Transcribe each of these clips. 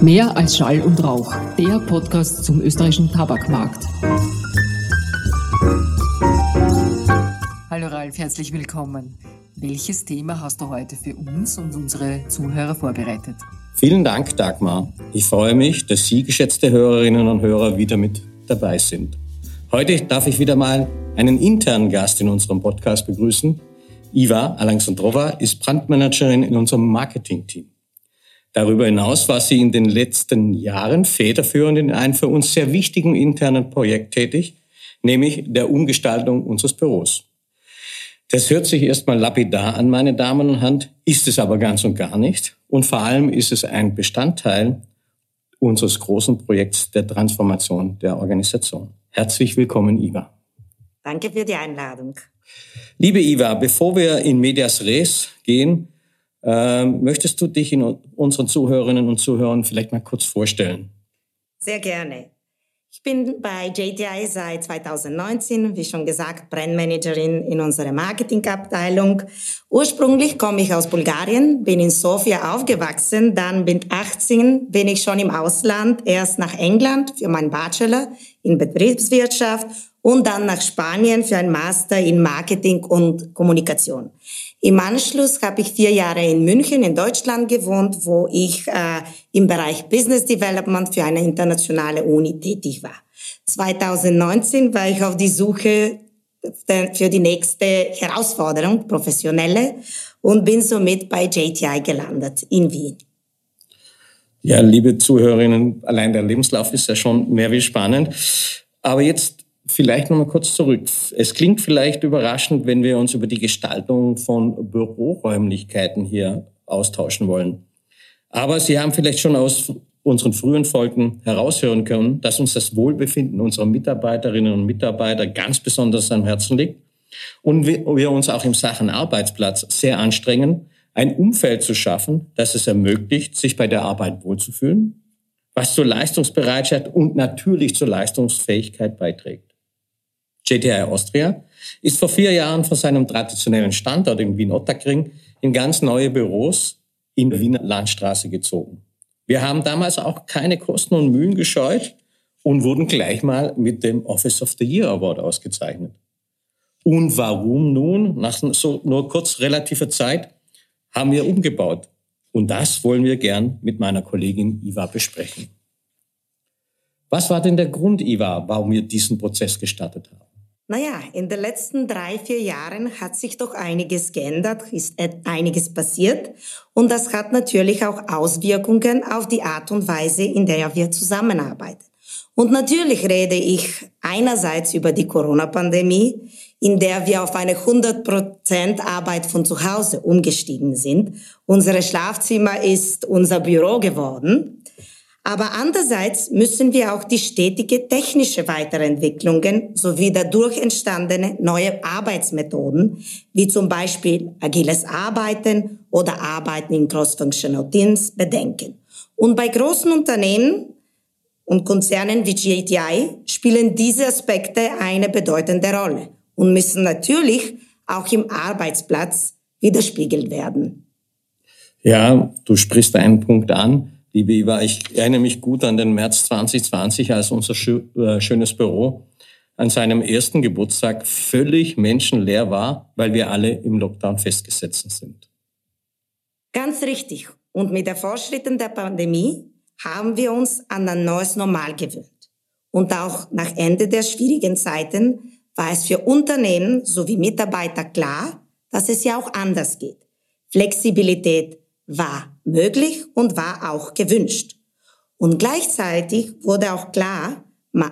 Mehr als Schall und Rauch, der Podcast zum österreichischen Tabakmarkt. Hallo Ralf, herzlich willkommen. Welches Thema hast du heute für uns und unsere Zuhörer vorbereitet? Vielen Dank, Dagmar. Ich freue mich, dass Sie, geschätzte Hörerinnen und Hörer, wieder mit dabei sind. Heute darf ich wieder mal einen internen Gast in unserem Podcast begrüßen. Iva Alexandrova ist Brandmanagerin in unserem Marketing-Team. Darüber hinaus war sie in den letzten Jahren federführend in einem für uns sehr wichtigen internen Projekt tätig, nämlich der Umgestaltung unseres Büros. Das hört sich erstmal lapidar an, meine Damen und Herren, ist es aber ganz und gar nicht. Und vor allem ist es ein Bestandteil unseres großen Projekts der Transformation der Organisation. Herzlich willkommen, Iva. Danke für die Einladung. Liebe Iva, bevor wir in Medias Res gehen, ähm, möchtest du dich in unseren Zuhörerinnen und Zuhörern vielleicht mal kurz vorstellen? Sehr gerne. Ich bin bei JTI seit 2019, wie schon gesagt, Brandmanagerin in unserer Marketingabteilung. Ursprünglich komme ich aus Bulgarien, bin in Sofia aufgewachsen, dann mit 18 bin ich schon im Ausland, erst nach England für meinen Bachelor in Betriebswirtschaft und dann nach Spanien für ein Master in Marketing und Kommunikation. Im Anschluss habe ich vier Jahre in München in Deutschland gewohnt, wo ich äh, im Bereich Business Development für eine internationale Uni tätig war. 2019 war ich auf die Suche für die nächste Herausforderung, professionelle, und bin somit bei JTI gelandet in Wien. Ja, liebe Zuhörerinnen, allein der Lebenslauf ist ja schon mehr wie spannend. Aber jetzt vielleicht nochmal kurz zurück. Es klingt vielleicht überraschend, wenn wir uns über die Gestaltung von Büroräumlichkeiten hier austauschen wollen. Aber Sie haben vielleicht schon aus unseren frühen Folgen heraushören können, dass uns das Wohlbefinden unserer Mitarbeiterinnen und Mitarbeiter ganz besonders am Herzen liegt und wir uns auch im Sachen Arbeitsplatz sehr anstrengen, ein Umfeld zu schaffen, das es ermöglicht, sich bei der Arbeit wohlzufühlen, was zur Leistungsbereitschaft und natürlich zur Leistungsfähigkeit beiträgt. JTI Austria ist vor vier Jahren von seinem traditionellen Standort in Wien-Ottakring in ganz neue Büros in der Wiener Landstraße gezogen. Wir haben damals auch keine Kosten und Mühen gescheut und wurden gleich mal mit dem Office of the Year Award ausgezeichnet. Und warum nun, nach so nur kurz relativer Zeit, haben wir umgebaut? Und das wollen wir gern mit meiner Kollegin Iva besprechen. Was war denn der Grund, Iva, warum wir diesen Prozess gestartet haben? Naja, in den letzten drei, vier Jahren hat sich doch einiges geändert, ist einiges passiert und das hat natürlich auch Auswirkungen auf die Art und Weise, in der wir zusammenarbeiten. Und natürlich rede ich einerseits über die Corona-Pandemie, in der wir auf eine 100% Arbeit von zu Hause umgestiegen sind. Unsere Schlafzimmer ist unser Büro geworden. Aber andererseits müssen wir auch die stetige technische Weiterentwicklungen sowie dadurch entstandene neue Arbeitsmethoden, wie zum Beispiel agiles Arbeiten oder Arbeiten in Cross-Functional Teams, bedenken. Und bei großen Unternehmen und Konzernen wie GTI spielen diese Aspekte eine bedeutende Rolle und müssen natürlich auch im Arbeitsplatz widerspiegelt werden. Ja, du sprichst einen Punkt an liebe Eva, ich erinnere mich gut an den März 2020, als unser äh, schönes Büro an seinem ersten Geburtstag völlig menschenleer war, weil wir alle im Lockdown festgesetzt sind. Ganz richtig. Und mit der Fortschritten der Pandemie haben wir uns an ein neues Normal gewöhnt. Und auch nach Ende der schwierigen Zeiten war es für Unternehmen sowie Mitarbeiter klar, dass es ja auch anders geht. Flexibilität, war möglich und war auch gewünscht. Und gleichzeitig wurde auch klar,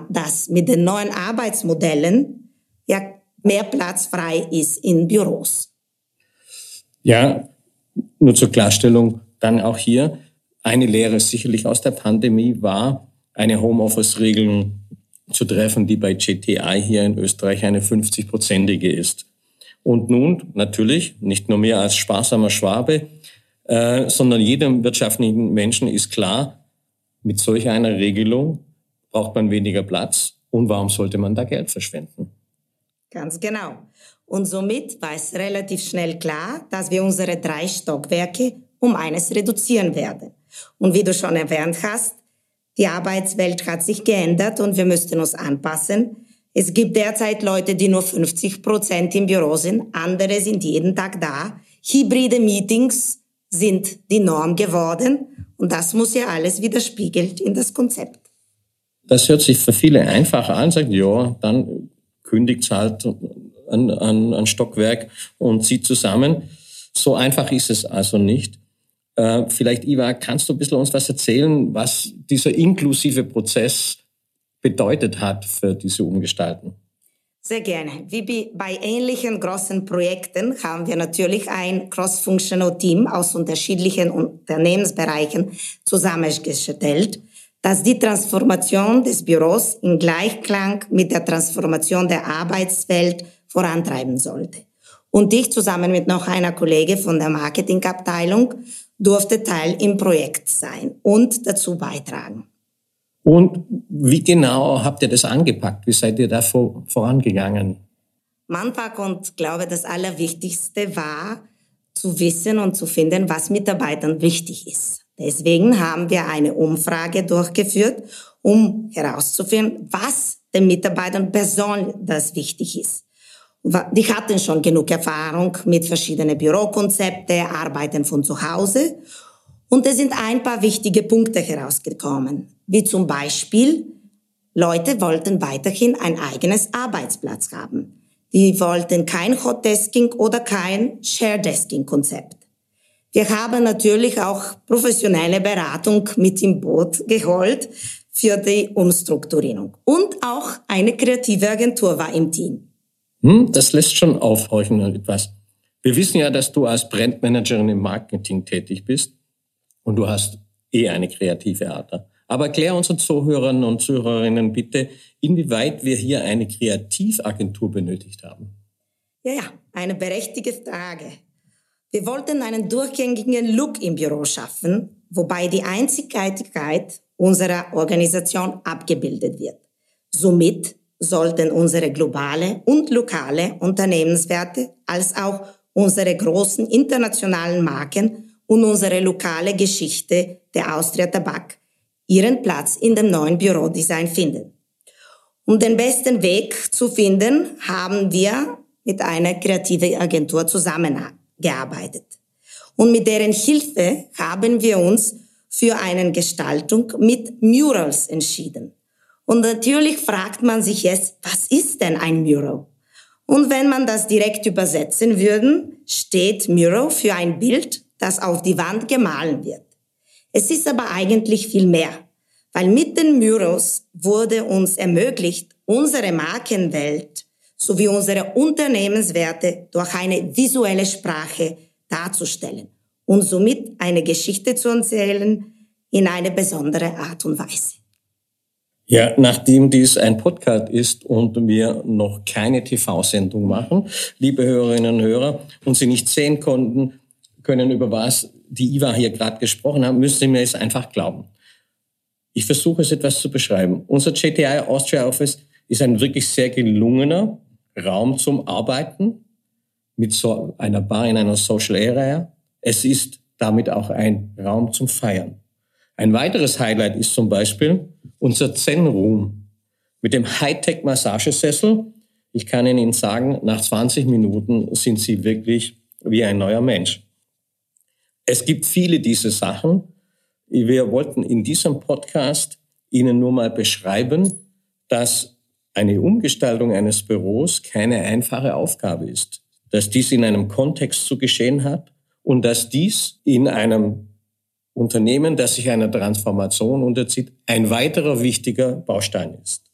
dass mit den neuen Arbeitsmodellen ja mehr Platz frei ist in Büros. Ja, nur zur Klarstellung dann auch hier. Eine Lehre sicherlich aus der Pandemie war, eine Homeoffice-Regelung zu treffen, die bei GTI hier in Österreich eine 50-prozentige ist. Und nun natürlich, nicht nur mehr als sparsamer Schwabe, äh, sondern jedem wirtschaftlichen Menschen ist klar, mit solch einer Regelung braucht man weniger Platz und warum sollte man da Geld verschwenden? Ganz genau. Und somit war es relativ schnell klar, dass wir unsere drei Stockwerke um eines reduzieren werden. Und wie du schon erwähnt hast, die Arbeitswelt hat sich geändert und wir müssten uns anpassen. Es gibt derzeit Leute, die nur 50 Prozent im Büro sind, andere sind jeden Tag da. Hybride Meetings sind die Norm geworden und das muss ja alles widerspiegelt in das Konzept. Das hört sich für viele einfach an, sagt, ja, dann kündigt es halt ein, ein, ein Stockwerk und zieht zusammen. So einfach ist es also nicht. Äh, vielleicht, Iva, kannst du ein bisschen uns was erzählen, was dieser inklusive Prozess bedeutet hat für diese Umgestalten? Sehr gerne. Wie bei ähnlichen großen Projekten haben wir natürlich ein cross-functional Team aus unterschiedlichen Unternehmensbereichen zusammengestellt, das die Transformation des Büros in Gleichklang mit der Transformation der Arbeitswelt vorantreiben sollte. Und ich zusammen mit noch einer Kollege von der Marketingabteilung durfte Teil im Projekt sein und dazu beitragen. Und wie genau habt ihr das angepackt? Wie seid ihr da vor, vorangegangen? Manpack und glaube, das Allerwichtigste war zu wissen und zu finden, was Mitarbeitern wichtig ist. Deswegen haben wir eine Umfrage durchgeführt, um herauszufinden, was den Mitarbeitern besonders wichtig ist. Die hatten schon genug Erfahrung mit verschiedenen Bürokonzepten, arbeiten von zu Hause. Und es sind ein paar wichtige Punkte herausgekommen, wie zum Beispiel, Leute wollten weiterhin ein eigenes Arbeitsplatz haben. Die wollten kein Hotdesking oder kein Sharedesking-Konzept. Wir haben natürlich auch professionelle Beratung mit im Boot geholt für die Umstrukturierung. Und auch eine kreative Agentur war im Team. Hm, das lässt schon aufhorchen etwas. Wir wissen ja, dass du als Brandmanagerin im Marketing tätig bist und du hast eh eine kreative Art. Aber erklär unseren Zuhörern und Zuhörerinnen bitte, inwieweit wir hier eine Kreativagentur benötigt haben. Ja, ja, eine berechtigte Frage. Wir wollten einen durchgängigen Look im Büro schaffen, wobei die Einzigartigkeit unserer Organisation abgebildet wird. Somit sollten unsere globale und lokale Unternehmenswerte als auch unsere großen internationalen Marken und unsere lokale Geschichte der Austria Tabak ihren Platz in dem neuen Bürodesign finden. Um den besten Weg zu finden, haben wir mit einer kreativen Agentur zusammengearbeitet. Und mit deren Hilfe haben wir uns für eine Gestaltung mit Murals entschieden. Und natürlich fragt man sich jetzt, was ist denn ein Mural? Und wenn man das direkt übersetzen würde, steht Mural für ein Bild, das auf die Wand gemahlen wird. Es ist aber eigentlich viel mehr, weil mit den Murals wurde uns ermöglicht, unsere Markenwelt sowie unsere Unternehmenswerte durch eine visuelle Sprache darzustellen und somit eine Geschichte zu erzählen in eine besondere Art und Weise. Ja, nachdem dies ein Podcast ist und wir noch keine TV-Sendung machen, liebe Hörerinnen und Hörer, und Sie nicht sehen konnten, können über was die Iva hier gerade gesprochen haben, müssen Sie mir es einfach glauben. Ich versuche es etwas zu beschreiben. Unser JTI Austria Office ist ein wirklich sehr gelungener Raum zum Arbeiten mit so einer Bar in einer Social Area. Es ist damit auch ein Raum zum Feiern. Ein weiteres Highlight ist zum Beispiel unser Zen-Room mit dem Hightech-Massagesessel. Ich kann Ihnen sagen, nach 20 Minuten sind Sie wirklich wie ein neuer Mensch. Es gibt viele diese Sachen. Wir wollten in diesem Podcast Ihnen nur mal beschreiben, dass eine Umgestaltung eines Büros keine einfache Aufgabe ist, dass dies in einem Kontext zu geschehen hat und dass dies in einem Unternehmen, das sich einer Transformation unterzieht, ein weiterer wichtiger Baustein ist.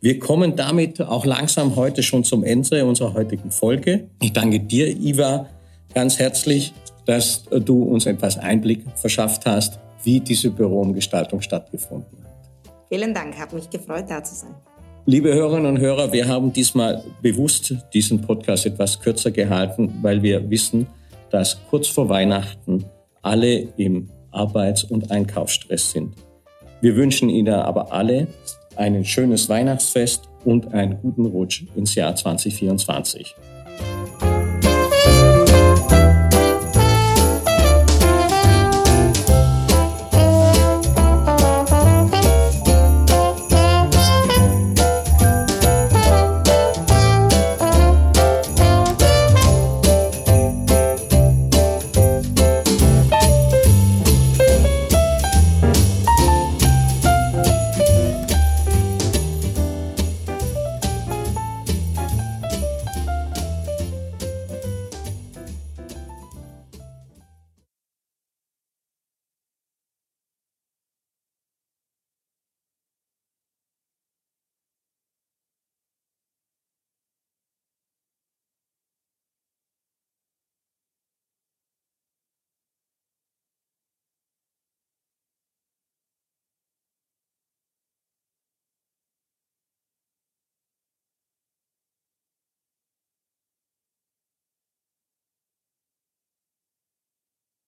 Wir kommen damit auch langsam heute schon zum Ende unserer heutigen Folge. Ich danke dir, Iva, ganz herzlich, dass du uns etwas Einblick verschafft hast, wie diese Büroumgestaltung stattgefunden hat. Vielen Dank, habe mich gefreut, da zu sein. Liebe Hörerinnen und Hörer, wir haben diesmal bewusst diesen Podcast etwas kürzer gehalten, weil wir wissen, dass kurz vor Weihnachten alle im Arbeits- und Einkaufsstress sind. Wir wünschen Ihnen aber alle ein schönes Weihnachtsfest und einen guten Rutsch ins Jahr 2024.